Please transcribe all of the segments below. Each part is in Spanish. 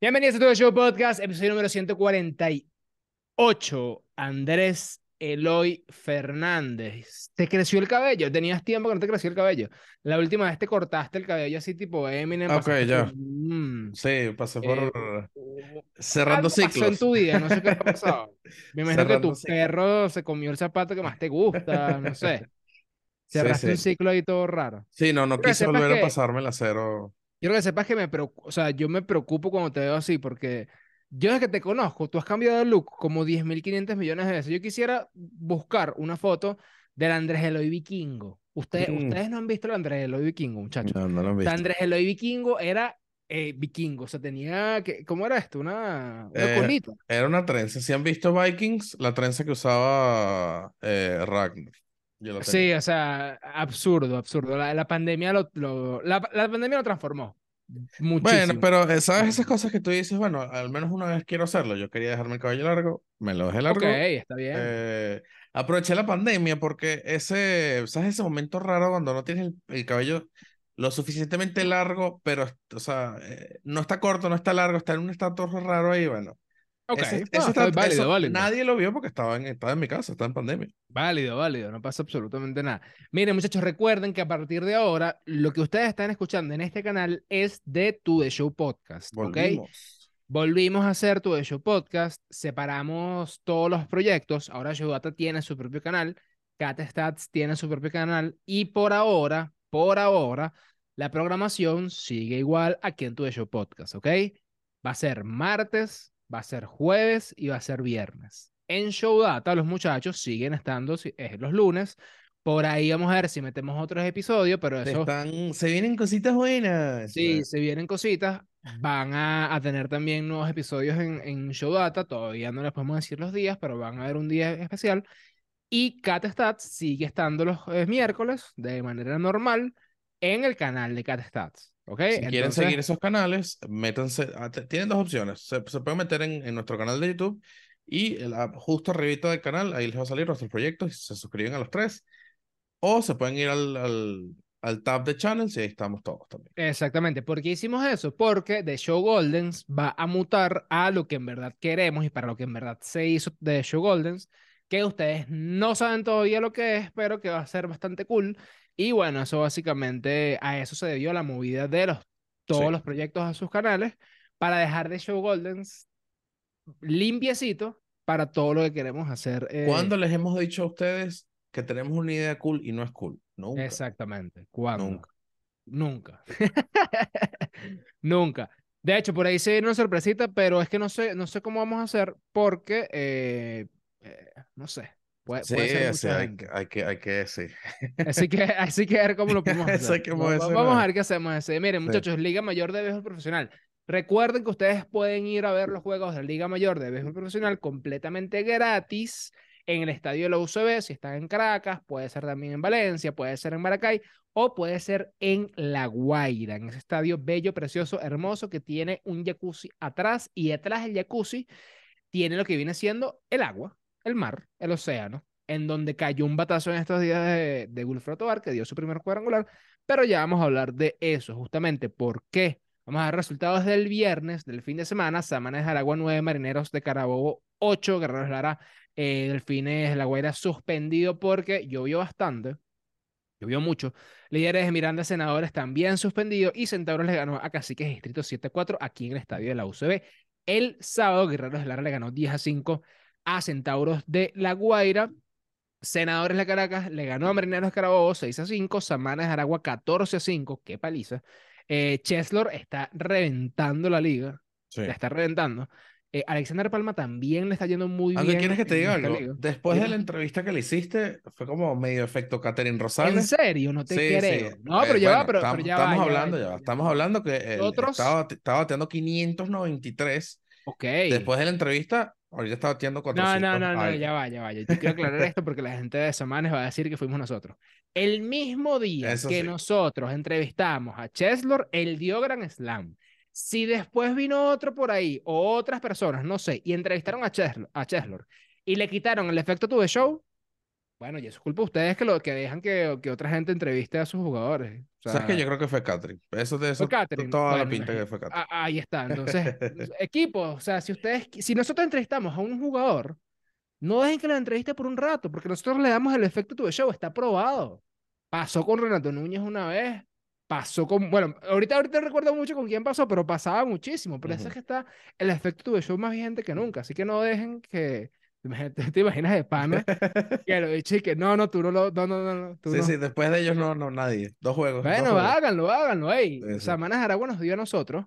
Bienvenidos a todo show podcast, episodio número 148. Andrés Eloy Fernández. ¿Te creció el cabello? Tenías tiempo que no te creció el cabello. La última vez te cortaste el cabello así tipo Eminem. Ok, ya. por- Mm. Sí, pasé por Eh, cerrando algo pasó en ciclos. tu vida, no sé qué ha pasado. Me imagino que tu ciclos. perro se comió el zapato que más te gusta, no sé. Sí, Cerraste un sí. ciclo ahí todo raro. Sí, no, no quise volver que- a pasarme el acero. Quiero que sepas que me preocupo, o sea, yo me preocupo cuando te veo así, porque yo desde que te conozco, tú has cambiado de look como 10.500 millones de veces. Yo quisiera buscar una foto del Andrés Eloy Vikingo. Ustedes, Mm. ustedes no han visto el Andrés Eloy Vikingo, muchachos. No, no lo sea, visto. Andrés Eloy Vikingo era eh, vikingo, o sea, tenía, que, ¿cómo era esto? Una, una Eh, colita. Era una trenza. Si han visto Vikings, la trenza que usaba eh, Ragnar. Yo Sí, o sea, absurdo, absurdo. La, la pandemia lo, lo- la, la pandemia lo transformó muchísimo. Bueno, pero ¿sabes esas cosas que tú dices? Bueno, al menos una vez quiero hacerlo. Yo quería dejarme el cabello largo, me lo dejé largo. Ok, está bien. Eh, aproveché la pandemia porque ese, ¿sabes? Ese momento raro cuando no tienes el, el cabello lo suficientemente largo, pero, o sea, eh, no está corto, no está largo, está en un estatus raro ahí, bueno. Ok, Ese- no, ese está válido, eso válido. Nadie lo vio porque estaba en, estaba en mi casa, estaba en pandemia. Válido, válido, no pasa absolutamente nada. Miren, muchachos, recuerden que a partir de ahora, lo que ustedes están escuchando en este canal es de Tu The Show Podcast, ¿ok? Volvimos. Volvimos a hacer Tu The Show Podcast, separamos todos los proyectos, ahora Showdata tiene su propio canal, Catstats tiene su propio canal, y por ahora, por ahora, la programación sigue igual aquí en Tu The Show Podcast, ¿ok? Va a ser martes, va a ser jueves y va a ser viernes. En Showdata los muchachos siguen estando eh, los lunes. Por ahí vamos a ver si metemos otros episodios, pero Se eso Están, se vienen cositas buenas. sí, se vienen cositas. Van a, a tener también nuevos episodios en, en Showdata. Todavía no les podemos decir los días, pero van a haber un día especial. Y CatStats sigue estando los eh, miércoles de manera normal en el canal de CatStats. ¿Ok? Si quieren Entonces, seguir esos canales, métanse. ah, te- Tienen dos opciones. Se, se pueden meter en, en nuestro canal de YouTube y el- ah, justo arribita del canal, ahí les va a salir nuestros proyectos y se suscriben a los tres. O se pueden ir al, al, al tab de channels y ahí estamos todos también. Exactamente. ¿Por qué hicimos eso? Porque The Show Goldens va a mutar a lo que en verdad queremos y para lo que en verdad se hizo The Show Goldens, que ustedes no saben todavía lo que es, pero que va a ser bastante cool. Y bueno, eso básicamente a eso se debió la movida de los, todos Sí. los proyectos a sus canales para dejar The Show Goldens limpiecito para todo lo que queremos hacer. eh, ¿Cuándo les hemos dicho a ustedes que tenemos una idea cool y no es cool? Nunca. Exactamente. ¿Cuándo? Nunca. Nunca. Nunca. De hecho, por ahí se viene una sorpresita, pero es que no sé, no sé cómo vamos a hacer porque, eh, eh, no sé, puede, Sí, puede ser sí, hay, que- hay que, hay que, sí. Así que, así que a ver cómo lo podemos hacer. que Vamos a ver qué hacemos ese. Miren, Sí. muchachos, Liga Mayor de Béisbol Profesional. Recuerden que ustedes pueden ir a ver los juegos de Liga Mayor de Béisbol Profesional completamente gratis en el estadio de la UCB, si están en Caracas, puede ser también en Valencia, puede ser en Maracay o puede ser en La Guaira, en ese estadio bello, precioso, hermoso que tiene un jacuzzi atrás y detrás del jacuzzi tiene lo que viene siendo el agua, el mar, el océano, en donde cayó un batazo en estos días de, de Wilfredo Tovar, que dio su primer cuadrangular, pero ya vamos a hablar de eso, justamente por qué. Vamos a ver resultados del viernes, del fin de semana, Samanes Aragua 9, Marineros de Carabobo 8, Guerreros Lara, eh, Delfines de La Guaira suspendido porque llovió bastante, llovió mucho. Líderes de Miranda Senadores también suspendido y Centauros le ganó a Caciques Distrito 7-4 aquí en el estadio de la UCB. El sábado, Guerreros de Lara le ganó 10 a 5 a Centauros de La Guaira. Senadores de Caracas le ganó a Marineros Carabobo 6 a 5. Samanas de Aragua 14 a 5. Qué paliza. Eh, Cheslor está reventando la liga. Sí. La está reventando. Eh, Alexander Palma también le está yendo muy Aunque bien. quieres que te en diga algo, liga. después de la entrevista que le hiciste, fue como medio efecto Catherine ¿En Rosales. serio? No te Sí, creo. sí. No, Eh, pero ya va, bueno, pero, estamos, pero ya estamos va, ya va, hablando, ya ya va, va. ya Estamos va. hablando que él estaba, estaba bateando 593. Ok. Después de la entrevista, ahorita bateando No, 400. no, no, no, algo. ya va, ya va. Yo quiero aclarar esto porque la gente de Samanes va a decir que fuimos nosotros. El mismo día Eso que sí. nosotros entrevistamos a Cheslor, él dio Grand Slam. Si después vino otro por ahí o otras personas, no sé, y entrevistaron a Cheslor, a Cheslor y le quitaron el efecto to the show, Bueno, y eso es culpa de ustedes que, lo, que dejan que, que otra gente entreviste a sus jugadores. O ¿Sabes que sea, Yo creo que fue Catherine. Eso de eso, fue Catherine. toda la Bueno, pinta que fue Catherine. Ah, ahí está. Entonces, equipo, o sea, si ustedes, si nosotros entrevistamos a un jugador, no dejen que lo entreviste por un rato, porque nosotros le damos el efecto to the show, está probado. Pasó con Renato Núñez una vez, pasó con, bueno, ahorita, ahorita recuerdo mucho con quién pasó, pero pasaba muchísimo. Pero eso Ujú. es que está el efecto to the show más vigente que nunca. Así que no dejen que, imagínate- te imaginas de pana, que lo dicho y que no, no, tú no lo, no, no, no, no, tú Sí, no. sí, después de ellos no, no, nadie. Dos juegos. dos Bueno, juegos. háganlo, háganlo, ey. Sí, sí. Samanas Aragua nos dio a nosotros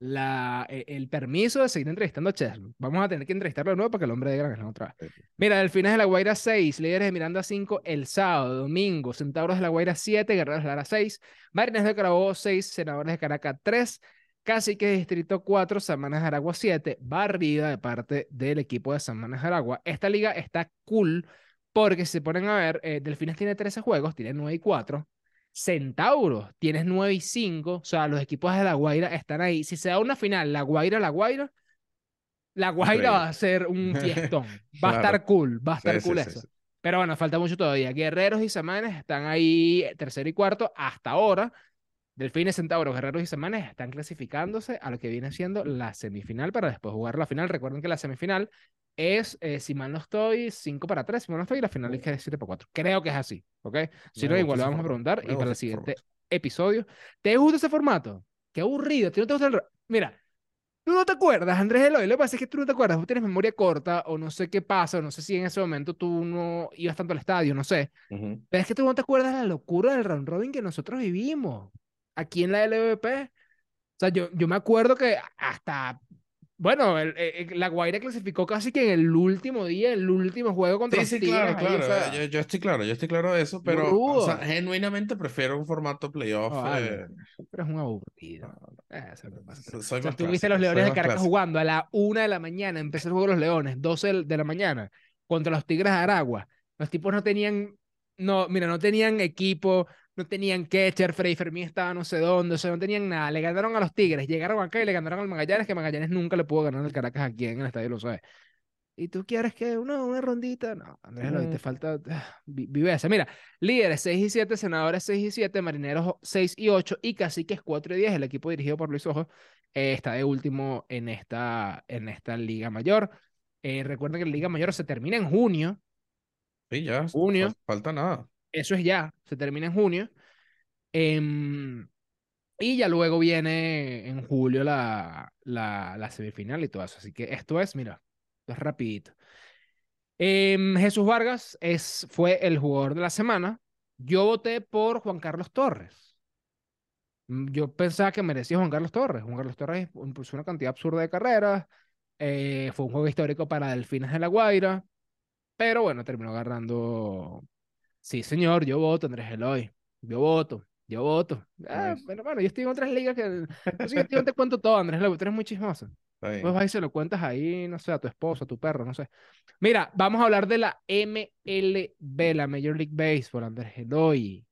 la, e- el permiso de seguir entrevistando a Cheslo. Vamos a tener que entrevistarlo de nuevo para que el hombre de Gran otra vez. Mira, Delfines de la Guaira 6, Líderes de Miranda 5 el sábado, domingo, Centauros de la Guaira 7, Guerreros de Lara 6, Marines de Carabobo 6, Senadores de Caracas 3, Cacique Distrito 4, Samanas de Aragua 7, barrida de parte del equipo de Samanas de Aragua. Esta liga está cool porque si se ponen a ver, eh, Delfines tiene 13 juegos, tiene 9 y 4. Centauros, tienes 9 y 5, o sea, los equipos de La Guaira están ahí. Si se da una final, La Guaira, La Guaira, La Guaira va a ser un fiestón. Va a estar cool, va a estar Sí, cool sí, eso. Pero bueno, falta mucho todavía. Guerreros y Samanes están ahí tercero y cuarto hasta ahora. Delfines, Centauros, Guerreros y Semanes están clasificándose a lo que viene siendo la semifinal para después jugar la final. Recuerden que la semifinal es, eh, si mal no estoy, 5 para 3, si mal no estoy, y la final es que es 7 para 4. Creo que es así, ¿ok? Si no, igual ese vamos a preguntar y para el siguiente episodio. ¿Te gusta ese formato? Qué aburrido, ¿a ti no te gusta el... Mira, tú no te acuerdas, Andrés Eloy, lo que pasa es que tú no te acuerdas, tú tienes memoria corta o no sé qué pasa, o no sé si en ese momento tú no ibas tanto al estadio, no sé. Ujú. Pero es que tú no te acuerdas la locura del round robin que nosotros vivimos aquí en la LVP. O sea, yo, yo me acuerdo que hasta, bueno, el- eh, eh, la Guaira clasificó casi que en el último día, el último juego contra Sí, sí, Tigres. claro, ahí, o claro. sea, eh, Yo, yo estoy claro, yo estoy claro de eso, pero o sea, genuinamente prefiero un formato playoff. No, vale. eh, pero es un aburrido. no, no, Eh, eso pasa. so- soy O sea, tú viste los Leones de Caracas jugando a la una de la mañana, empezó el juego de los Leones, 12 del- de la mañana, contra los Tigres de Aragua. Los tipos no tenían, no, mira, no tenían equipo, no tenían catcher, Freddy Fermín estaba no sé dónde, o sea, no tenían nada. Le ganaron a los Tigres, llegaron acá y le ganaron al Magallanes, que Magallanes nunca le pudo ganar al Caracas aquí en el Estadio Lo Sabe. ¿Y tú quieres que una, una rondita? No, Andrés te falta ah, vi- viveza. Mira, líderes 6 y 7, senadores 6 y 7, marineros 6 y 8 y caciques 4 y 10. El equipo dirigido por Luis Ojo eh, está de último en esta, en esta Liga Mayor. Eh, recuerden que la Liga Mayor se termina en junio. Sí, ya, Junio. fal- falta nada. Eso es ya, se termina en junio. Em, y ya luego viene en julio la, la, semifinal y todo eso. Así que esto es, mira, es rapidito. Em, Jesús Vargas es, fue el jugador de la semana. Yo voté por Juan Carlos Torres. Mm, Yo pensaba que merecía Juan Carlos Torres. Juan Carlos Torres impulsó una cantidad absurda de carreras. eh, fue un juego histórico para Delfines de la Guaira. Pero bueno, terminó agarrando. Sí, señor, yo voto, Andrés Eloy. Yo voto, yo voto. Ah, bueno, bueno, yo estoy en otras ligas que. Yo sí, yo te cuento todo, Andrés Eloy, tú eres muy chismoso. Pues vas y se lo cuentas ahí, no sé, a tu esposo, a tu perro, no sé. Mira, vamos a hablar de la MLB, la Major League Baseball, Andrés Eloy.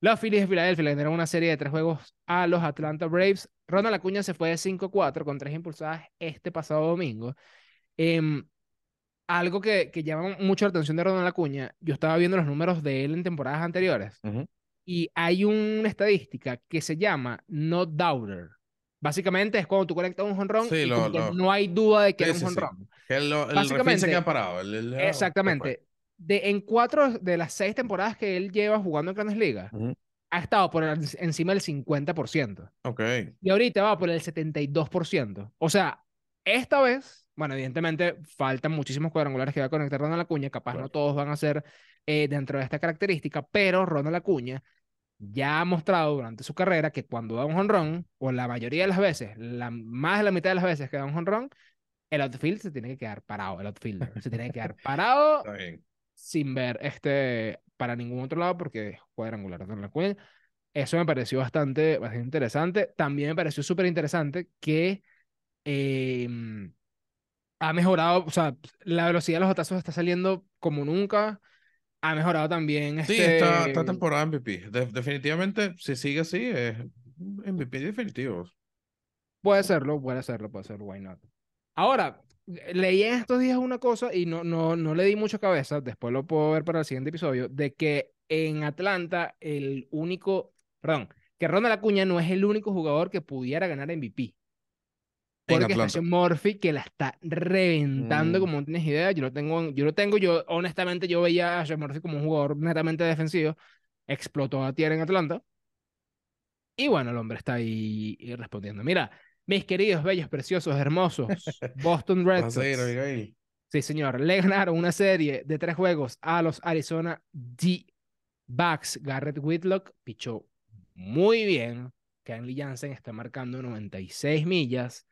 Los Phillies de Filadelfia le ganaron una serie de tres juegos a los Atlanta Braves. Ronald Acuña se fue de 5-4 con tres impulsadas este pasado domingo. Em, algo que, que llama mucho la atención de Ronald Acuña, yo estaba viendo los números de él en temporadas anteriores Ujú. y hay una estadística que se llama no doubter. Básicamente es cuando tú conectas un jonrón Sí, y lo- lo- no hay duda de que Sí, era un sí, sí. jonrón. Que el, el Básicamente- se queda parado. el-. Exactamente. De, en cuatro de las seis temporadas que él lleva jugando en Grandes Ligas, Ujú. ha estado por el- encima del 50%. Ok. Y ahorita va por el 72%. O sea, esta vez, bueno, evidentemente faltan muchísimos cuadrangulares que va a conectar Ronald Acuña. Capaz no todos van a ser eh, dentro de esta característica, pero Ronald Acuña ya ha mostrado durante su carrera que cuando da un jonrón, o la mayoría de las veces, la, más de la mitad de las veces que da un jonrón, el outfield se tiene que quedar parado. El outfielder se tiene que quedar parado sin ver este para ningún otro lado porque es cuadrangular Ronald Acuña. Eso me pareció bastante, bastante interesante. También me pareció súper interesante que eh, ha mejorado, o sea, la velocidad de los batazos está saliendo como nunca. Ha mejorado también Sí, este... está, está temporada MVP. De- definitivamente, si sigue así, es MVP definitivo. Puede serlo, puede serlo, puede serlo, why not. Ahora, leí en estos días una cosa y no, no, no le di mucha cabeza, después lo puedo ver para el siguiente episodio, de que en Atlanta el único, perdón, que Ronald Acuña no es el único jugador que pudiera ganar MVP. Porque está Atlanta. Murphy que la está reventando Mm. como no tienes idea. Yo lo tengo, yo lo tengo, yo honestamente yo veía a Sean Murphy como un jugador netamente defensivo. Explotó a tierra en Atlanta. Y bueno, el hombre está ahí y respondiendo. Mira, mis queridos, bellos, preciosos, hermosos, Boston Red Sox. Sí, señor. Le ganaron una serie de tres juegos a los Arizona D-Backs. Garrett Whitlock pichó muy bien. Kenley Jansen está marcando 96 millas.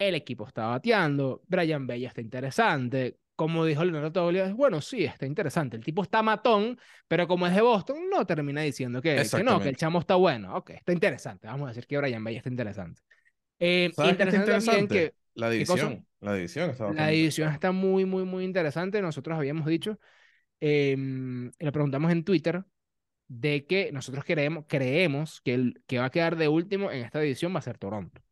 El equipo está bateando. Brian Bella está interesante. Como dijo Leonardo Toglia, bueno, sí, está interesante. El tipo está matón, pero como es de Boston, no termina diciendo que, que no, que el chamo está bueno. Ok, está interesante. Vamos a decir que Brian Bella está interesante. Eh, ¿Sabes qué está interesante que La división. La división está la división está muy, muy, muy interesante. Nosotros habíamos dicho, em, y lo preguntamos en Twitter, de que nosotros creemos, creemos que el que va a quedar de último en esta división va a ser Toronto.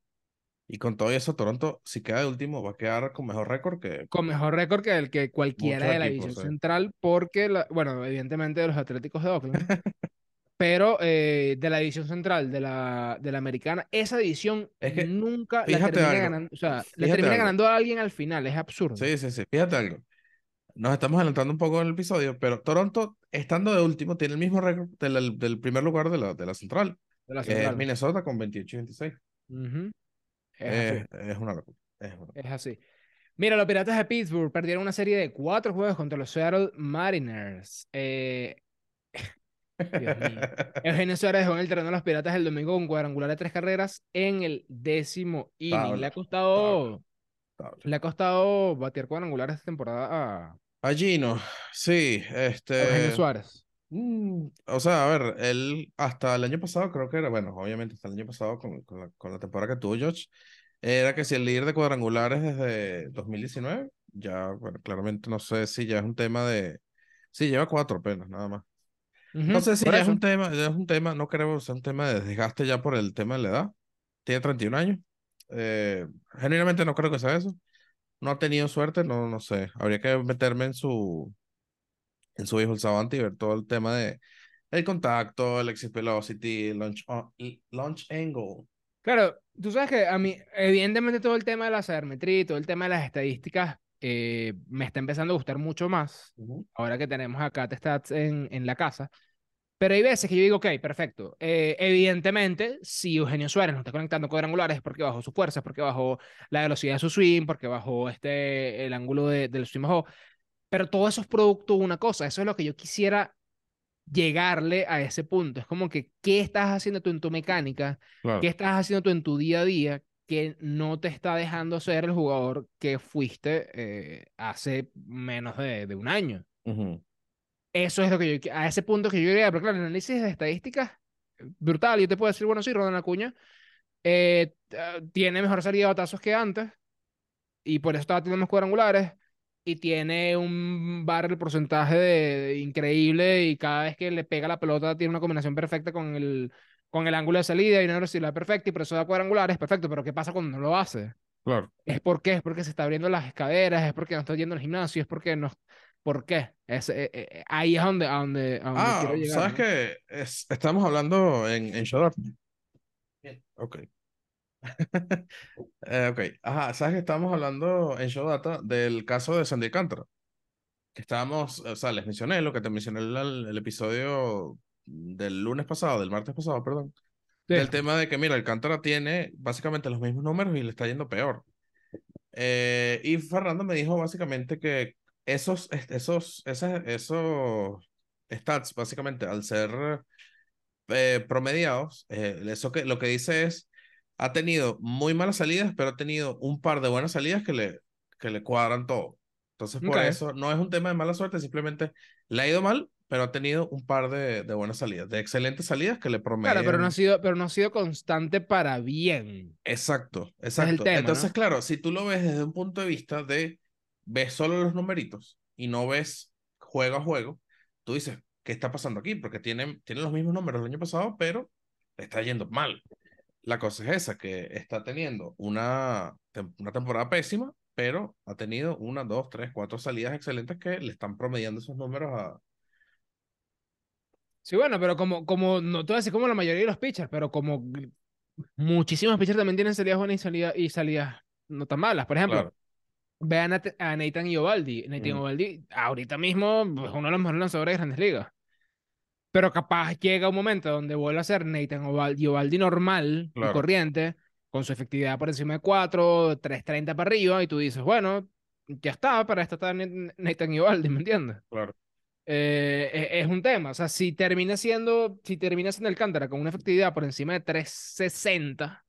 Y con todo eso, Toronto, si queda de último, va a quedar con mejor récord que Con mejor récord que el que cualquiera de la equipos, división sí. central, porque, la- bueno, evidentemente de los Atléticos de Oakland, pero eh, de la división central, de la, de la americana, esa división Es que, nunca la termina algo, ganando, o sea, fíjate termina algo. ganando a alguien al final, es absurdo. Sí, sí, sí. Fíjate algo. Nos estamos adelantando un poco en el episodio, pero Toronto, estando de último, tiene el mismo récord del, del primer lugar de la, de la central, de la que es central. Minnesota con 28 y 26. Ujú. Es una locura. Es una locura. Es así. Mira, los Piratas de Pittsburgh perdieron una serie de cuatro juegos contra los Seattle Mariners. Eh, Dios mío. Eugenio Suárez dejó en el terreno de los Piratas el domingo con cuadrangular de tres carreras en el décimo inning. Le ha costado, Tabla. le ha costado batear cuadrangulares esta temporada a, A Gino, sí, a Eugenio este. Suárez. Mm, o sea, a ver, él hasta el año pasado creo que era, bueno, obviamente hasta el año pasado con, con la, con la temporada que tuvo George, era que si el líder de cuadrangulares desde 2019, ya, bueno, claramente no sé si ya es un tema de, sí, lleva cuatro apenas, nada más. No Ujú, sé si ya es un tema, ya es un tema, no creo que sea un tema de desgaste ya por el tema de la edad. Tiene 31 años. Eh, genuinamente no creo que sea eso. No ha tenido suerte, no, no sé. Habría que meterme en su, en su hijo el Savante y ver todo el tema de el contacto, el exit velocity, launch, launch angle. Claro, tú sabes que a mí, evidentemente todo el tema de la sabermetría y todo el tema de las estadísticas eh, me está empezando a gustar mucho más. ahora que tenemos acá Stats en, en la casa. Pero hay veces que yo digo, ok, perfecto. Eh, evidentemente, si Eugenio Suárez no está conectando cuadrangulares es porque bajó su fuerza, es porque bajó la velocidad de su swing, porque bajó este, el ángulo de- del swing bajó. Pero todo eso es producto de una cosa. Eso es lo que yo quisiera llegarle a ese punto. Es como que, ¿qué estás haciendo tú en tu mecánica? Claro. ¿Qué estás haciendo tú en tu día a día que no te está dejando ser el jugador que fuiste eh, hace menos de, de un año? Eso es lo que yo, a ese punto que yo llegué, pero claro, el análisis de estadísticas, brutal, yo te puedo decir, bueno, sí, Ronald Acuña eh, t- tiene mejor salida de batazos que antes, y por eso estaba teniendo más cuadrangulares, y tiene un barrel porcentaje de, de increíble, y cada vez que le pega la pelota tiene una combinación perfecta con el, con el ángulo de salida y una velocidad perfecta, y por eso da cuadrangulares, perfecto, pero ¿qué pasa cuando no lo hace? Claro. ¿Es por qué? ¿Es porque se está abriendo las caderas? ¿Es porque no está yendo al gimnasio? ¿Es porque no? ¿Por qué? Es, eh, eh, ahí es donde, a donde, a donde Ah, quiero llegar. ¿sabes ¿no? qué? Es, estamos hablando en, en. Bien, Ok. Eh, ok. Ajá, ¿sabes que estamos hablando en Showdata del caso de Sandy Alcántara? Que estábamos, o sea, les mencioné lo que te mencioné en el, el episodio del lunes pasado, del martes pasado, perdón. Sí. Del tema de que, mira, Alcántara tiene básicamente los mismos números y le está yendo peor. Eh, y Fernando me dijo básicamente que esos, esos, esas- esos stats, básicamente, al ser eh, promediados, eh, eso que lo que dice es, ha tenido muy malas salidas, pero ha tenido un par de buenas salidas que le, que le cuadran todo. Entonces, por Ok. eso no es un tema de mala suerte, simplemente le ha ido mal, pero ha tenido un par de, de buenas salidas, de excelentes salidas que le promedian. Claro, pero no ha sido, pero no ha sido constante para bien. Exacto, es el exacto. tema, Entonces, ¿no? claro, si tú lo ves desde un punto de vista de ves solo los numeritos y no ves juego a juego, tú dices, ¿qué está pasando aquí? Porque tienen, tienen los mismos números del año pasado, pero le está yendo mal. La cosa es esa, que está teniendo una, una temporada pésima, pero ha tenido una, dos, tres, cuatro salidas excelentes que le están promediando esos números a. Sí, bueno, pero como, como, no te voy a decir como la mayoría de los pitchers, pero como muchísimos pitchers también tienen salidas buenas y salidas, y salidas no tan malas. Por ejemplo, Claro. vean a, a Nathan Iovaldi. Nathan Mm. Iovaldi ahorita mismo es uno de los mejores lanzadores de grandes ligas. Pero capaz llega un momento donde vuelve a ser Nathan Iovaldi, Iovaldi normal y Claro. corriente, con su efectividad por encima de 4, 3.30 para arriba, y tú dices, bueno, ya está, para esto está Nat- Nathan Iovaldi, ¿me entiendes? Claro. Eh, e- es, un tema. O sea, si termina siendo, si termina siendo Alcántara con una efectividad por encima de 360,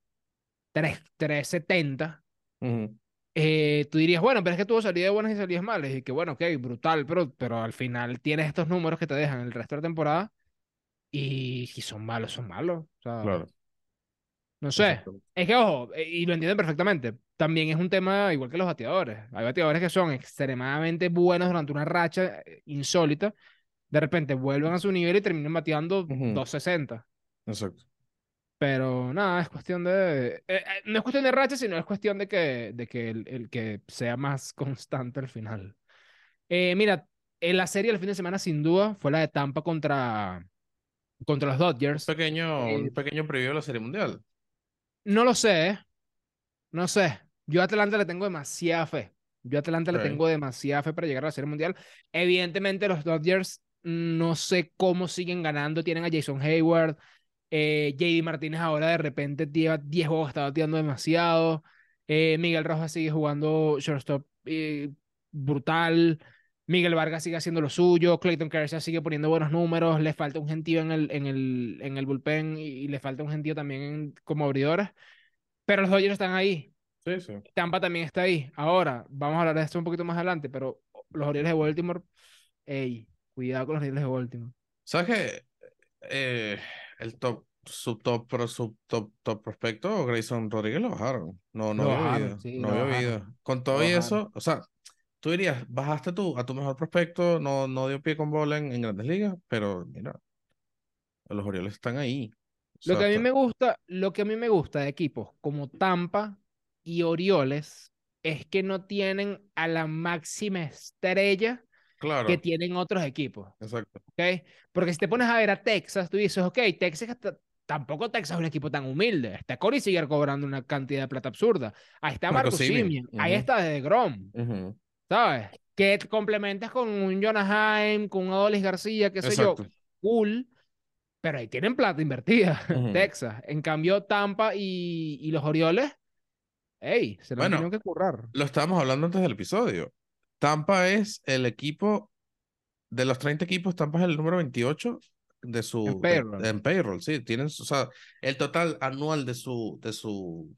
3, 370, Ujú. eh, tú dirías, bueno, pero es que tuvo salidas buenas y salidas malas. Y que bueno, ok, brutal, pero, pero al final tienes estos números que te dejan el resto de la temporada. Y si son malos, son malos. O sea, Claro. no sé. Exacto. Es que, ojo, eh, y lo entienden perfectamente. También es un tema igual que los bateadores. Hay bateadores que son extremadamente buenos durante una racha eh, insólita. De repente vuelven a su nivel y terminan bateando Ujú. 260. Exacto. Pero nada, es cuestión de. eh, eh, no es cuestión de racha, sino es cuestión de que, de que el, el que sea más constante al final. Eh, mira, en la serie del fin de semana, sin duda, fue la de Tampa contra, contra los Dodgers. Pequeño, Eh, un pequeño preview de la Serie Mundial. No lo sé, ¿eh? No sé. Yo a Atlanta le tengo demasiada fe. Yo a Atlanta le tengo demasiada fe para llegar a la Serie Mundial. Evidentemente, los Dodgers no sé cómo siguen ganando. Tienen a Jason Hayward. Eh, JD Martínez ahora de repente lleva 10 juegos, está bateando demasiado. Eh, Miguel Rojas sigue jugando shortstop eh, brutal. Miguel Vargas sigue haciendo lo suyo. Clayton Kershaw sigue poniendo buenos números. Le falta un gentío en el, en el, en el bullpen y, y le falta un gentío también en- como abridores. Pero los Dodgers están ahí. Sí, sí. Tampa también está ahí. Ahora, vamos a hablar de esto un poquito más adelante, pero los Orioles de Baltimore, ey, cuidado con los Orioles de Baltimore. ¿Sabes qué? Eh, el top, subtop, pro, subtop, top prospecto, Grayson Rodríguez lo bajaron. No, no Lo había bajaron, oído. sí, no había oído. Con todo y eso, o sea, tú dirías, bajaste tú a tu mejor prospecto, no, no dio pie con bola en, en Grandes Ligas, pero mira, los Orioles están ahí. O Lo sea, que a mí me gusta, lo que a mí me gusta de equipos como Tampa y Orioles es que no tienen a la máxima estrella Claro, que tienen otros equipos, exacto. ¿ok? Porque si te pones a ver a Texas, tú dices, ok, Texas tampoco Texas es un equipo tan humilde. Está Corey Seager cobrando una cantidad de plata absurda. Ahí está Marco Marco Semien, Semien, ahí ujú. está de Grom. Ujú, ¿sabes? Que te complementas con un Jonah Heim, con un Adolis García, qué sé yo, cool, pero ahí tienen plata invertida. Texas. En cambio, Tampa y, y los Orioles, hey, se lo Bueno, tenido que currar. Lo estábamos hablando antes del episodio. Tampa es el equipo, de los 30 equipos, Tampa es el número 28 de su En de- payroll. en payroll, sí, tienen, o sea, el total anual de su de su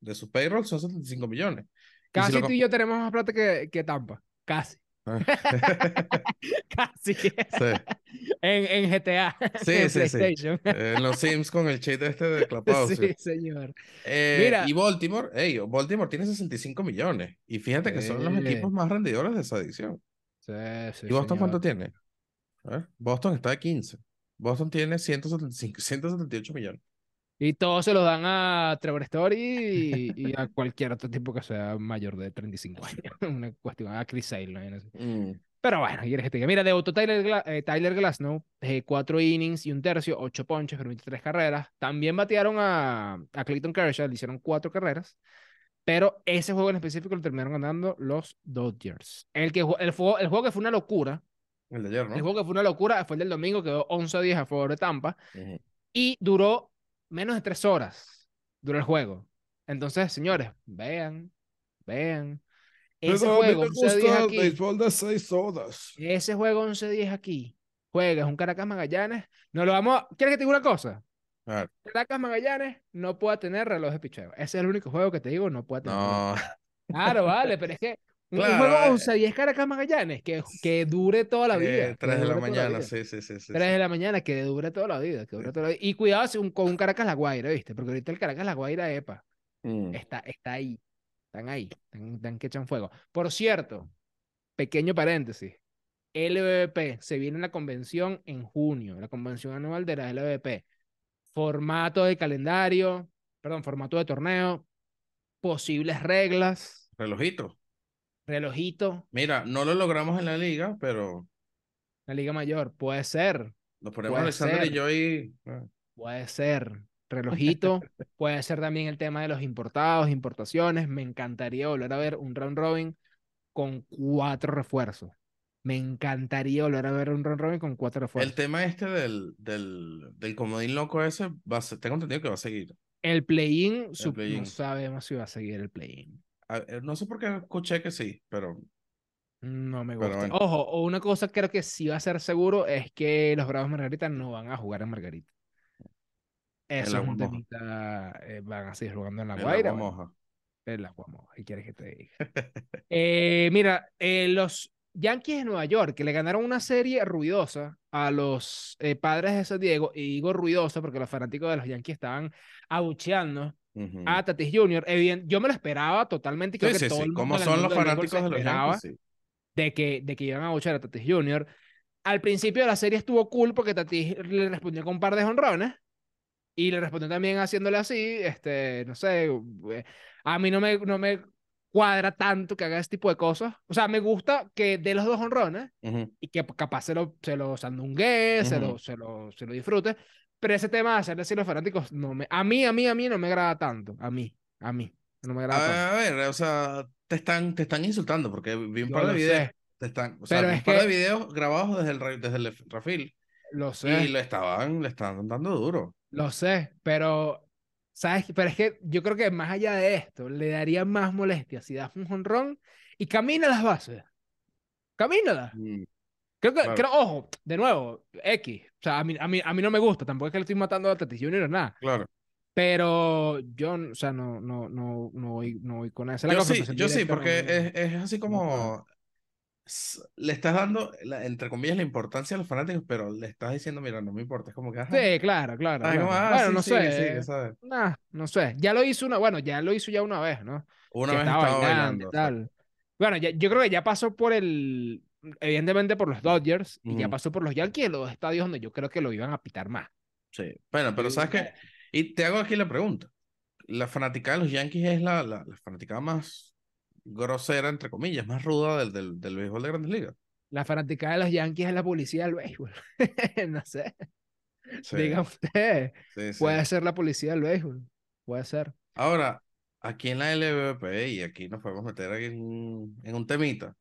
de su payroll son 75 millones. Si Casi lo tú y yo tenemos más plata que, que Tampa. Casi. Casi. Sí. En, en GTA. Sí, en sí, sí. PlayStation. Eh, en los Sims con el cheat este de Clubhouse. Sí, señor. Eh, Mira. y Baltimore, ey, Baltimore tiene 65 millones. Y fíjate que son los equipos más rendidores de esa edición. Sí, sí, ¿Y Boston señor. cuánto tiene? A ver, Boston está de 15. Boston tiene 175, 178 millones. Y todos se los dan a Trevor Story y, y a cualquier otro tipo que sea mayor de 35 años. Una cuestión, a Chris Sale, ¿no? Mm, Pero bueno, quieres que te diga. Mira, debutó Tyler, Gla- eh, Tyler Glasnow, eh, cuatro innings y un tercio, ocho ponches, permitió tres carreras. También batearon a, a Clayton Kershaw, le hicieron cuatro carreras. Pero ese juego en específico lo terminaron ganando los Dodgers. El, que, ju- el, juego, el juego que fue una locura, el de ayer, el ¿no? juego que fue una locura fue el del domingo, quedó 11 a 10 a favor de Tampa. Ujú. Y duró menos de tres horas. Duró el juego. Entonces, señores, vean, vean. Ese juego, 11 a 10 aquí. de 6 horas. Ese juego 11-10 aquí. Juega, es un Caracas Magallanes. No lo vamos. a- ¿Quieres que te diga una cosa? Caracas Magallanes no puede tener reloj de picheo. Ese es el único juego que te digo, no puede tener. reloj. no. Claro, vale, pero es que un, juego eh. 11-10 Caracas Magallanes que, que dure toda la vida. Eh, que 3 de la mañana, sí, sí, sí. sí, 3 sí. de la mañana, que dure toda la vida. Que dure toda la vida. Y cuidado si un- con un Caracas La Guaira, ¿viste? Porque ahorita el Caracas La Guaira, epa, Mm, está, está ahí. Están ahí. Están, están que echan fuego. Por cierto, pequeño paréntesis. LVP se viene la convención en junio, la convención anual de la LVP. Formato de calendario, perdón, formato de torneo, posibles reglas. Relojito. Relojito, Mira, no lo logramos en la liga, pero la Liga Mayor, puede ser, nos ponemos Puede Alexander y ser. yo y... ah, puede ser. Relojito, puede ser también el tema de los importados, importaciones. Me encantaría volver a ver un round robin con cuatro refuerzos. Me encantaría volver a ver un round robin con cuatro El refuerzos. tema este del, del, del comodín loco ese, va a ser- tengo entendido que va a seguir. El play-in. no sabemos si va a seguir el play-in. Eh, No sé por qué escuché que sí, pero No me gusta. bueno. Ojo, o una cosa creo que sí va a ser seguro es que los Bravos Margarita no van a jugar en Margarita. Eso es un temita, eh, van a seguir jugando en La el Guaira. agua bueno, moja. el agua moja, ¿qué quieres que te diga? Eh, mira, eh, los Yankees de Nueva York, que le ganaron una serie ruidosa a los padres de San Diego, y digo ruidosa porque los fanáticos de los Yankees estaban abucheando Ujú. a Tatis Jr. Evident- yo me lo esperaba totalmente creo Sí, que sí, todo sí. el mundo Como son los fanáticos de los Yankees, de que, de que iban a abuchear a Tatis Jr. Al principio de la serie estuvo cool porque Tatis le respondió con un par de jonrones y le respondió también haciéndole así, este, no sé, eh, a mí no me, no me cuadra tanto que haga ese tipo de cosas. O sea, me gusta que dé los dos jonrones Ujú. y que capaz se lo, se lo sandungue, se, lo, se, lo, se lo disfrute. Pero ese tema de hacerle así a los fanáticos, no me, a mí, a mí, a mí no me agrada tanto. A mí, a mí, no me agrada tanto. A ver, o sea, te están, te están insultando porque vi un Yo par de videos. sé. Te están, o sea, Pero vi un par de que- videos grabados desde el, desde el Rafil Lo sé. y le estaban, le estaban dando duro. Lo sé, pero, ¿sabes? Pero es que yo creo que más allá de esto, le daría más molestia si das un jonrón y camina las bases. Camínalas. Mm, Creo que, Claro. creo, ojo, de nuevo, X. O sea, a mí, a mí, a mí no me gusta, tampoco es que le estoy matando a Tatis Junior ni nada. Claro. Pero yo, o sea, no, no, no, no voy, no voy con esa. La Yo sí, confrontación yo sí, porque no- es, es así como le estás dando, la- entre comillas, la importancia a los fanáticos, pero le estás diciendo, mira, no me importa, es como que, ajá, Sí, claro, claro. ay, claro. como, ah, bueno, sí, no sé. Nah, no sé. Ya lo hizo una, bueno, ya lo hizo ya una vez, ¿no? Una que vez estaba estaba bailando bailando, y o sea, tal. Bueno, ya- yo creo que ya pasó por el, evidentemente por los Dodgers y ya pasó por los Yankees, los estadios donde yo creo que lo iban a pitar más. sí. Bueno, pero ¿sabes qué? Y te hago aquí la pregunta. La fanaticada de los Yankees es la, la, la fanaticada más grosera, entre comillas, más ruda del, del, del béisbol de Grandes Ligas. La fanaticada de los Yankees es la policía del béisbol. no sé, Sí, diga usted. sí, sí. Puede ser la policía del béisbol. Puede ser. Ahora, aquí en la LVP, y aquí nos podemos meter aquí en, en un temita,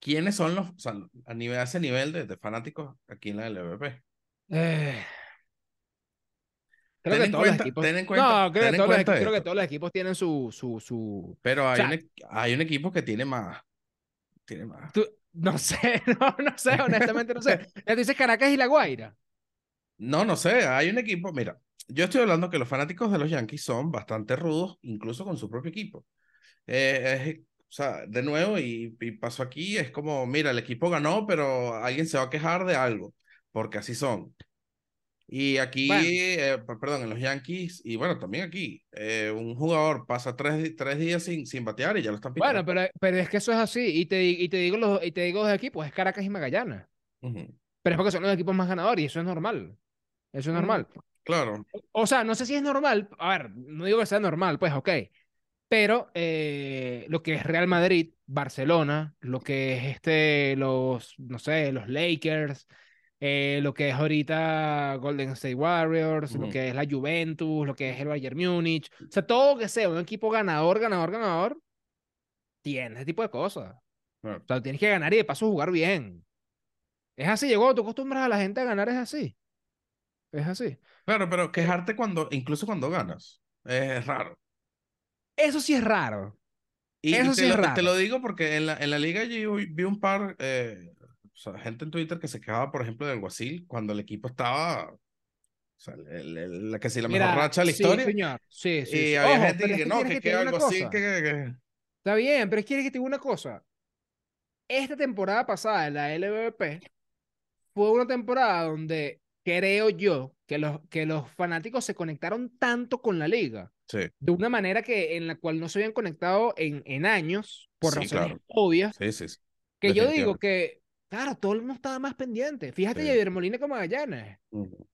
¿quiénes son los, o sea, a, nivel, a ese nivel de, de fanáticos aquí en la LVP? Eh, creo Ten que en todos los cuenta- equipos. ten en cuenta- no, creo, ten que en todos los, cuenta creo que todos los equipos tienen su, su, su... Pero hay, sea- un, hay un equipo que tiene más. Tiene más. tú- no sé, no, no sé, honestamente no sé. Tú dices Caracas y La Guaira. No, no sé, hay un equipo, mira, yo estoy hablando que los fanáticos de los Yankees son bastante rudos, incluso con su propio equipo. Eh, o sea, de nuevo, y, y pasó aquí, es como, mira, el equipo ganó, pero alguien se va a quejar de algo, porque así son. Y aquí, Bueno. eh, perdón, en los Yankees, y bueno, también aquí, eh, un jugador pasa tres, tres días sin, sin batear y ya lo están Bueno, pitando. pero, pero es que eso es así. Y te, y te digo los, y te digo los equipos, es Caracas y Magallanes. Pero es porque son los equipos más ganadores y eso es normal. Eso es normal. Claro, O sea, no sé si es normal. A ver, no digo que sea normal, pues ok. Pero eh, lo que es Real Madrid, Barcelona, lo que es este, los, no sé, los Lakers, eh, lo que es ahorita Golden State Warriors, lo que es la Juventus, lo que es el Bayern Múnich. O sea, todo que sea un equipo ganador, ganador, ganador, tiene ese tipo de cosas. O sea, tienes que ganar y de paso jugar bien. Es así, llegó, tú acostumbras a la gente a ganar, es así. Es así. Claro, pero quejarte cuando, incluso cuando ganas, es raro. Eso sí es raro. Y, Eso te, sí es lo, te raro. lo digo porque en la, en la liga yo vi un par, eh, o sea, gente en Twitter que se quejaba, por ejemplo, del Guasil cuando el equipo estaba, o sea, el- el- la que sí, la mejor Mira, racha de la sí, historia. señor. Sí, sí, y sí. había Ojo, gente que, es no, que que te algo así, que, Está bien, pero quieres que te diga una cosa. Esta temporada pasada de la LVP fue una temporada donde creo yo que los, que los fanáticos se conectaron tanto con la liga, Sí, de una manera que en la cual no se habían conectado en, en años, por Sí, razones claro. obvias, sí, que yo digo que, claro, todo el mundo estaba más pendiente. Fíjate. Javier Molina con Magallanes. Ujú.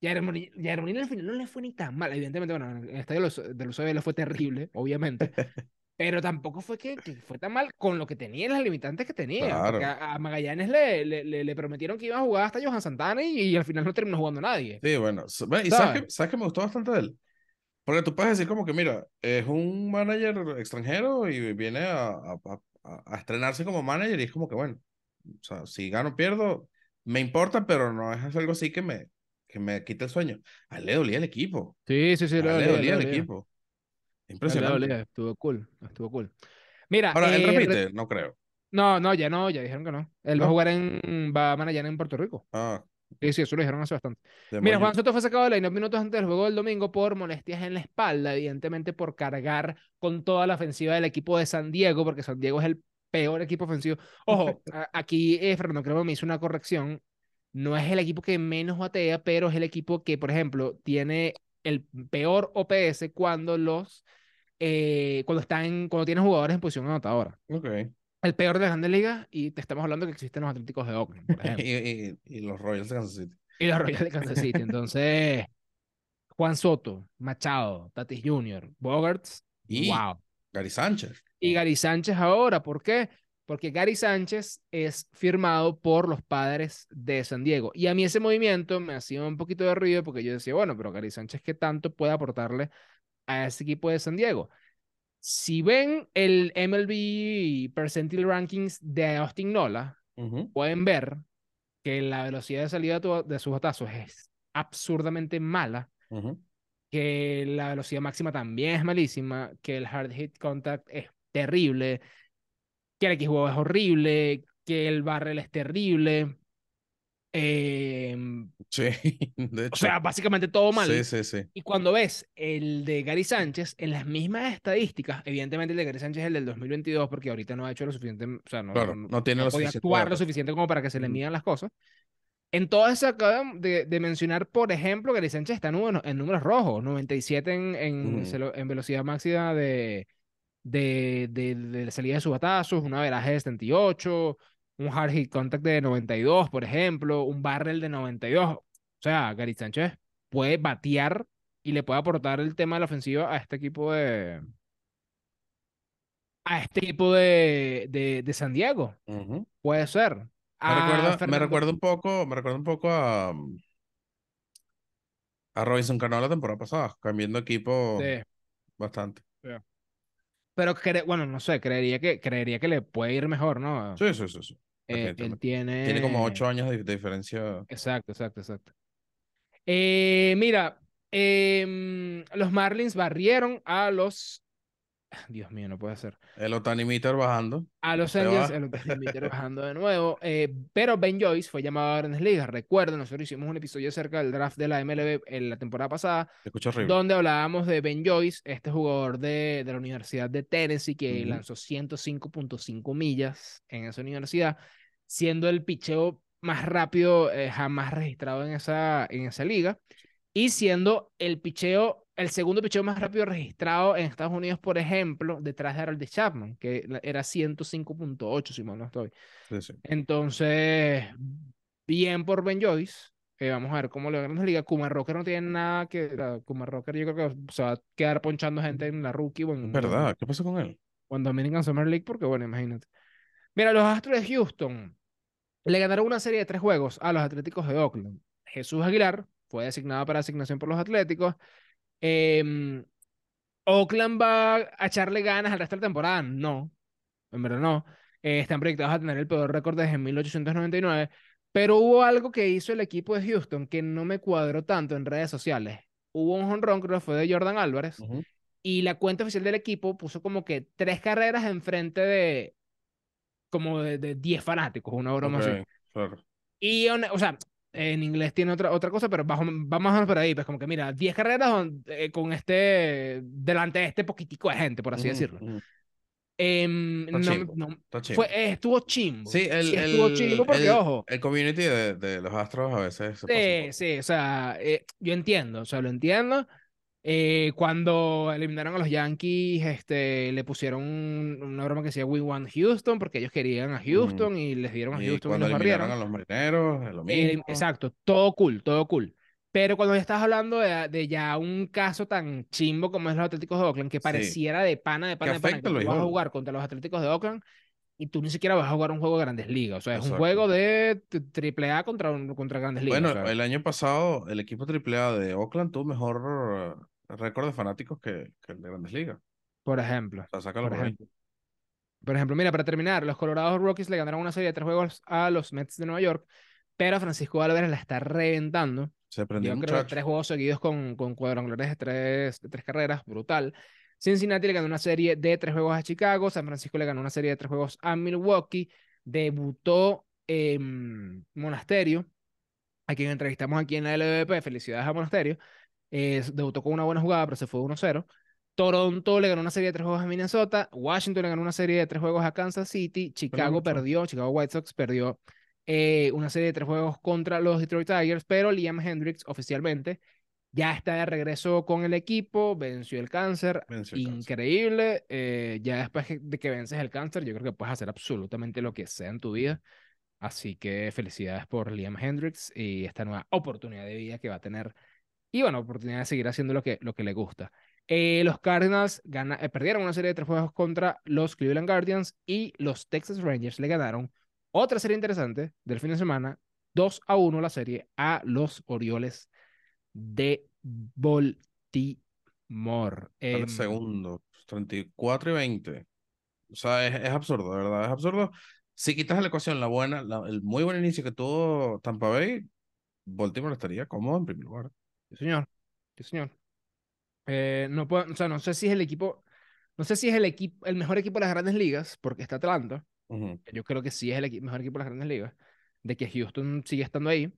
Javier Molina, Javier Molina al final no le fue ni tan mal. Evidentemente, bueno, en el estadio de los, de los le fue terrible, obviamente. Pero tampoco fue que, que fue tan mal con lo que tenía, las limitantes que tenía. Claro. A, a Magallanes le, le, le- le prometieron que iba a jugar hasta Johan Santana y, y al final no terminó jugando nadie. Sí, bueno. ¿Y ¿Sabes? que, sabes que me gustó bastante de él? Porque tú puedes decir como que, mira, es un manager extranjero y viene a, a, a- a estrenarse como manager y es como que, bueno, o sea, si gano o pierdo, me importa, pero no es algo así que me, que me quite el sueño. A él le dolía el equipo. Sí, sí, sí, A le él le dolía, el equipo. Impresionante. Estuvo cool, estuvo cool. Mira, Ahora, ¿él eh, re- repite? No creo. no, no, ya no, ya dijeron que no. Él va a jugar en, va a manejar en Puerto Rico. Ah, Sí, sí, eso lo dijeron hace bastante. Mira. Juan Soto fue sacado de la line minutos antes del juego del domingo por molestias en la espalda, evidentemente por cargar con toda la ofensiva del equipo de San Diego, porque San Diego es el peor equipo ofensivo. Ojo, aquí eh, Fernando creo que me hizo una corrección. No es el equipo que menos batea, pero es el equipo que, por ejemplo, tiene el peor OPS cuando los eh, cuando están cuando tienen jugadores en posición anotadora. Ok. El peor de las grandes ligas y te estamos hablando que existen los Atléticos de Oakland, por ejemplo. Y, y- y los Royals de Kansas City. Y los Royals de Kansas City. Entonces, Juan Soto, Machado, Tatis Jr., Bogarts, Y wow. Gary Sánchez. Y Gary Sánchez ahora, ¿por qué? Porque Gary Sánchez es firmado por los padres de San Diego. Y a mí ese movimiento me hacía un poquito de ruido porque yo decía, bueno, pero Gary Sánchez, ¿qué tanto puede aportarle a ese equipo de San Diego? Si ven el MLB Percentile Rankings de Austin Nola, pueden ver que la velocidad de salida de sus batazos es absurdamente mala, que la velocidad máxima también es malísima, que el hard hit contact es terrible, que el XBO es horrible, que el barrel es terrible. em, Sí, de o hecho. sea, básicamente todo mal. Sí, sí, sí. Y cuando ves el de Gary Sánchez, en las mismas estadísticas, evidentemente el de Gary Sánchez es el del 2022 porque ahorita no ha hecho lo suficiente, o sea, no, Claro, no- no tiene no lo podía suficiente actuar lo suficiente como para que se le midan las cosas. En todas se acaba de, de mencionar, por ejemplo, Gary Sánchez está en, en números rojos, 97 en, en, en velocidad máxima de, de, de, de salida de sus batazos, un averaje de 78, un hard hit contact de 92, por ejemplo, un barrel de 92. O sea, Gary Sánchez puede batear y le puede aportar el tema de la ofensiva a este equipo de a este equipo de, de, de San Diego. Puede ser. Me A recuerda, me Fernando- recuerda un poco, me recuerda un poco a, a Robinson Cano la temporada pasada, cambiando equipo Sí. bastante. Pero bueno, no sé, creería que, creería que le puede ir mejor, ¿no? Sí, sí, sí, sí. Eh, él tiene... Tiene como ocho años de, de diferencia. Exacto, exacto, exacto. Eh, mira, em, los Marlins barrieron a los... Dios mío, no puede ser. El Otani Meter bajando. A los Angels, va. el Otani bajando de nuevo. eh, pero Ben Joyce fue llamado a Grandes Ligas. Recuerden, nosotros hicimos un episodio acerca del draft de la MLB en la temporada pasada. Te escucho horrible. donde hablábamos de Ben Joyce, este jugador de, de la Universidad de Tennessee que Ujú. lanzó 105.5 millas en esa universidad, siendo el picheo más rápido eh, jamás registrado en esa, en esa liga y siendo el picheo, el segundo picheo más rápido registrado en Estados Unidos, por ejemplo, detrás de Harold Chapman, que era 105.8, si mal no estoy. Sí, sí. Entonces, bien por Ben Joyce. Eh, vamos a ver cómo le va en la liga. Kuma Rocker no tiene nada que. Kuma Rocker yo creo que se va a quedar ponchando gente en la rookie o en, ¿Verdad? ¿Qué pasó con él? o en Dominican Summer League, porque bueno, imagínate. Mira, los Astros de Houston le ganaron una serie de tres juegos a los Atléticos de Oakland. Jesús Aguilar fue designado para asignación por los Atléticos. Em, Oakland va a echarle ganas al resto de la temporada. No, en verdad no. Eh, están proyectados a tener el peor récord desde 1899. Pero hubo algo que hizo el equipo de Houston que no me cuadró tanto en redes sociales. Hubo un jonrón, creo que fue de Jordan Álvarez, y la cuenta oficial del equipo puso como que tres carreras enfrente de como de, de 10 fanáticos, una broma así. Ok, claro. Y, o sea, en inglés tiene otra, otra cosa, pero bajo, va más o menos por ahí. Pues como que, mira, 10 carreras don- eh, con este, delante de este poquitico de gente, por así Ujú, decirlo. Em, Está no, chimbo, no- fue, eh, estuvo chimbo. Sí, el, estuvo el, chimbo porque, el- ojo, el community de, de los Astros a veces se pasa sí, poco. sí, o sea, eh, yo entiendo, o sea, lo entiendo. Eh, cuando eliminaron a los Yankees, este, le pusieron un- una broma que decía We want Houston, porque ellos querían a Houston y les dieron a Y Houston y cuando los eliminaron barrieron. a los marineros, lo Eh, mismo. exacto, todo cool, todo cool. Pero cuando ya estás hablando de, de ya un caso tan chimbo como es los Atléticos de Oakland, que Sí. pareciera de pana, de pana, de pana, que tú vas a jugar contra los Atléticos de Oakland y tú ni siquiera vas a jugar un juego de Grandes Ligas. O sea, es un Exacto. juego de t- triple A contra, un- contra Grandes Ligas. Bueno, o sea, el año pasado el equipo AAA de Oakland tuvo mejor eh, récord de fanáticos que, que el de Grandes Ligas. por ejemplo. O sea, sácalo Por por ejemplo. Por ejemplo, mira, para terminar, los Colorado Rockies le ganaron una serie de tres juegos a los Mets de Nueva York, pero Francisco Álvarez la está reventando. Se prendió Yo el creo que muchacho. tres juegos seguidos con, con cuadrangulares de tres, de tres carreras, brutal. Cincinnati le ganó una serie de tres juegos a Chicago, San Francisco le ganó una serie de tres juegos a Milwaukee, debutó en Monasterio, a quien entrevistamos aquí en la LVP, felicidades a Monasterio, eh, debutó con una buena jugada, pero se fue 1-0. Toronto le ganó una serie de tres juegos a Minnesota, Washington le ganó una serie de tres juegos a Kansas City, Chicago perdió, Chicago White Sox perdió eh, una serie de tres juegos contra los Detroit Tigers, pero Liam Hendricks oficialmente ya está de regreso con el equipo, venció el cáncer, Venció el cáncer. increíble, eh, ya después de que vences el cáncer, yo creo que puedes hacer absolutamente lo que sea en tu vida, así que felicidades por Liam Hendricks y esta nueva oportunidad de vida que va a tener, y bueno, oportunidad de seguir haciendo lo que, lo que le gusta. Eh, los Cardinals gana- eh, perdieron una serie de tres juegos contra los Cleveland Guardians y los Texas Rangers le ganaron otra serie interesante del fin de semana, 2 a 1 la serie a los Orioles de Baltimore. El Em, segundo, 34 y 20. O sea, es, es absurdo, verdad, es absurdo. Si quitas la ecuación la buena, la- el muy buen inicio que tuvo Tampa Bay, Baltimore estaría cómodo en primer lugar. Sí, señor. Sí, señor. Eh, no puedo, o sea, no sé si es el equipo, no sé si es el equipo, el mejor equipo de las grandes ligas, porque está Atlanta. Ujú. que Yo creo que sí es el equi- mejor equipo de las grandes ligas. De que Houston sigue estando ahí.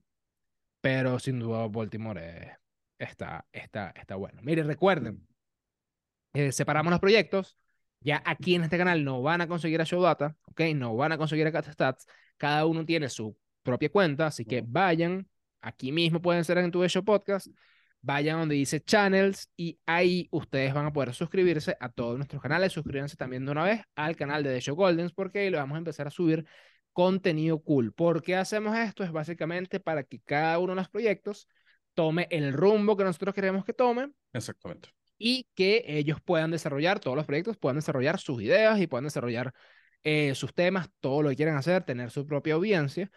Pero sin duda Baltimore eh, está, está, está bueno. Mire, recuerden, eh, separamos los proyectos. Ya aquí en este canal no van a conseguir a Showdata, ¿ok? No van a conseguir a CatStats. Cada uno tiene su propia cuenta, así que vayan. Aquí mismo pueden ser en tu Show Podcast. Vayan donde dice Channels y ahí ustedes van a poder suscribirse a todos nuestros canales. Suscríbanse también de una vez al canal de The Show Goldens porque ahí le vamos a empezar a subir contenido cool. ¿Por qué hacemos esto? Es básicamente para que cada uno de los proyectos tome el rumbo que nosotros queremos que tome Exactamente. y que ellos puedan desarrollar, todos los proyectos puedan desarrollar sus ideas y puedan desarrollar eh, sus temas, todo lo que quieran hacer, tener su propia audiencia.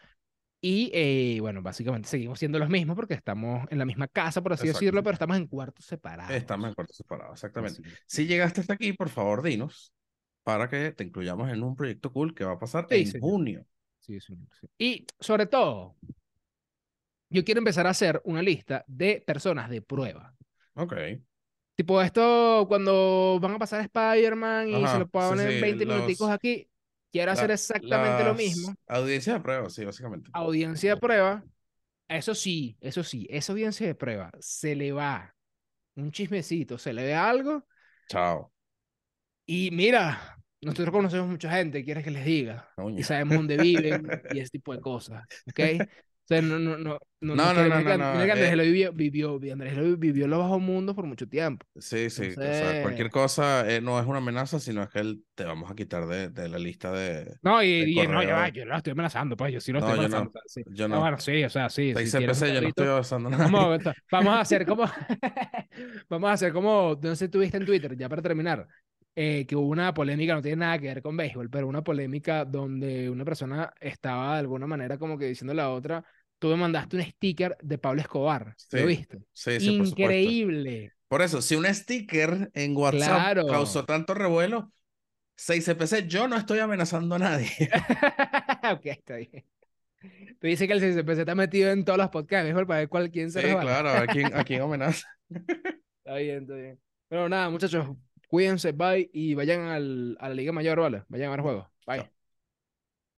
Y eh, bueno, básicamente seguimos siendo los mismos porque estamos en la misma casa, por así decirlo, pero estamos en cuartos separados. Estamos en cuartos separados, exactamente. Así. Si llegaste hasta aquí, por favor, dinos para que te incluyamos en un proyecto cool que va a pasar Sí, en señor. junio. Sí, sí. Y sobre todo, yo quiero empezar a hacer una lista de personas de prueba. Ok. Tipo esto, cuando van a pasar Spider-Man y Ajá, se lo ponen sí, 20 los- minuticos aquí, quiero hacer exactamente lo mismo. Audiencia de prueba, sí, básicamente. Audiencia de prueba. Eso sí, eso sí, esa audiencia de prueba se le va un chismecito, se le ve algo Chao. y mira, nosotros conocemos mucha gente, quieres que les diga, y sabemos dónde viven y ese tipo de cosas, ¿ok? O sea, no, no, no, no, No, no, no, no, Andrés eh. lo vivió, Andrés vivió los bajos mundos por mucho tiempo. Sí, sí. O sea, cualquier cosa eh, no es una amenaza, sino es que él te vamos a quitar de, de la lista de No, y, no, yo lo estoy amenazando, pues yo sí lo estoy amenazando. Yo Ah, no. bueno, sí, o sea, sí. 6 si tienes CPC, un yo no estoy avanzando nada. Vamos, a- hacer como vamos a hacer como no sé tuviste en Twitter ya para terminar eh, que hubo una polémica no tiene nada que ver con béisbol pero una polémica donde una persona estaba de alguna manera como que diciendo a la otra tú me mandaste un sticker de Pablo Escobar ¿lo Sí, viste? Sí, sí, increíble Por eso, si un sticker en WhatsApp Claro. causó tanto revuelo, 6 CPC, yo no estoy amenazando a nadie. ok está bien tú dices que el CCPC está metido en todos los podcasts béisbol para ver cuál quién se Sí, resbala. claro, a quién, a quién amenaza. Está bien, está bien. Pero nada, muchachos, cuídense, bye y vayan al, a la Liga Mayor, ¿vale? Vayan a ver juegos. Bye. Chao.